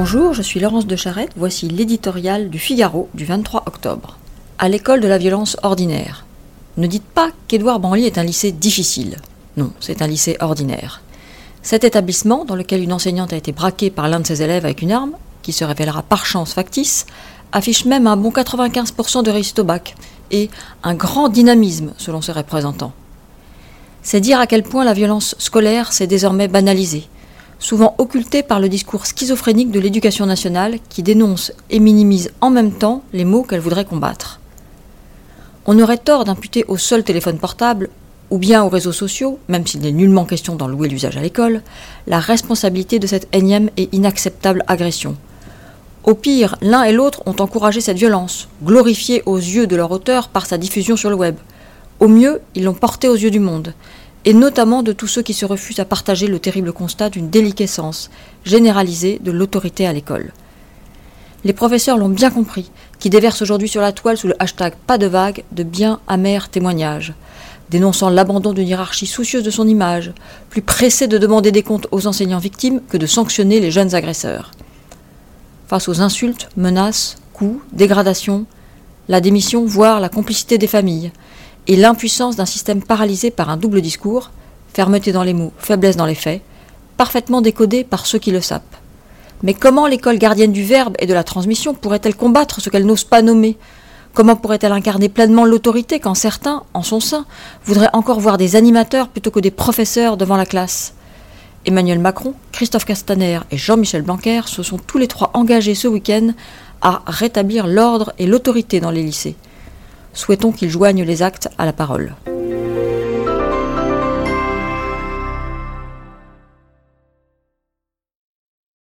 Bonjour, je suis Laurence de Charette, voici l'éditorial du Figaro du 23 octobre. À l'école de la violence ordinaire. Ne dites pas qu'Édouard Branly est un lycée difficile. Non, c'est un lycée ordinaire. Cet établissement, dans lequel une enseignante a été braquée par l'un de ses élèves avec une arme, qui se révélera par chance factice, affiche même un bon 95% de réussite au bac et un grand dynamisme selon ses représentants. C'est dire à quel point la violence scolaire s'est désormais banalisée, souvent occultée par le discours schizophrénique de l'éducation nationale qui dénonce et minimise en même temps les mots qu'elle voudrait combattre. On aurait tort d'imputer au seul téléphone portable, ou bien aux réseaux sociaux, même s'il n'est nullement question d'en louer l'usage à l'école, la responsabilité de cette énième et inacceptable agression. Au pire, l'un et l'autre ont encouragé cette violence, glorifiée aux yeux de leur auteur par sa diffusion sur le web. Au mieux, ils l'ont portée aux yeux du monde, et notamment de tous ceux qui se refusent à partager le terrible constat d'une déliquescence généralisée de l'autorité à l'école. Les professeurs l'ont bien compris, qui déversent aujourd'hui sur la toile sous le hashtag pas de vague de bien amers témoignages, dénonçant l'abandon d'une hiérarchie soucieuse de son image, plus pressée de demander des comptes aux enseignants victimes que de sanctionner les jeunes agresseurs face aux insultes, menaces, coups, dégradations, la démission, voire la complicité des familles, et l'impuissance d'un système paralysé par un double discours, fermeté dans les mots, faiblesse dans les faits, parfaitement décodé par ceux qui le sapent. Mais comment l'école gardienne du verbe et de la transmission pourrait-elle combattre ce qu'elle n'ose pas nommer? Comment pourrait-elle incarner pleinement l'autorité quand certains, en son sein, voudraient encore voir des animateurs plutôt que des professeurs devant la classe? Emmanuel Macron, Christophe Castaner et Jean-Michel Blanquer se sont tous les trois engagés ce week-end à rétablir l'ordre et l'autorité dans les lycées. Souhaitons qu'ils joignent les actes à la parole.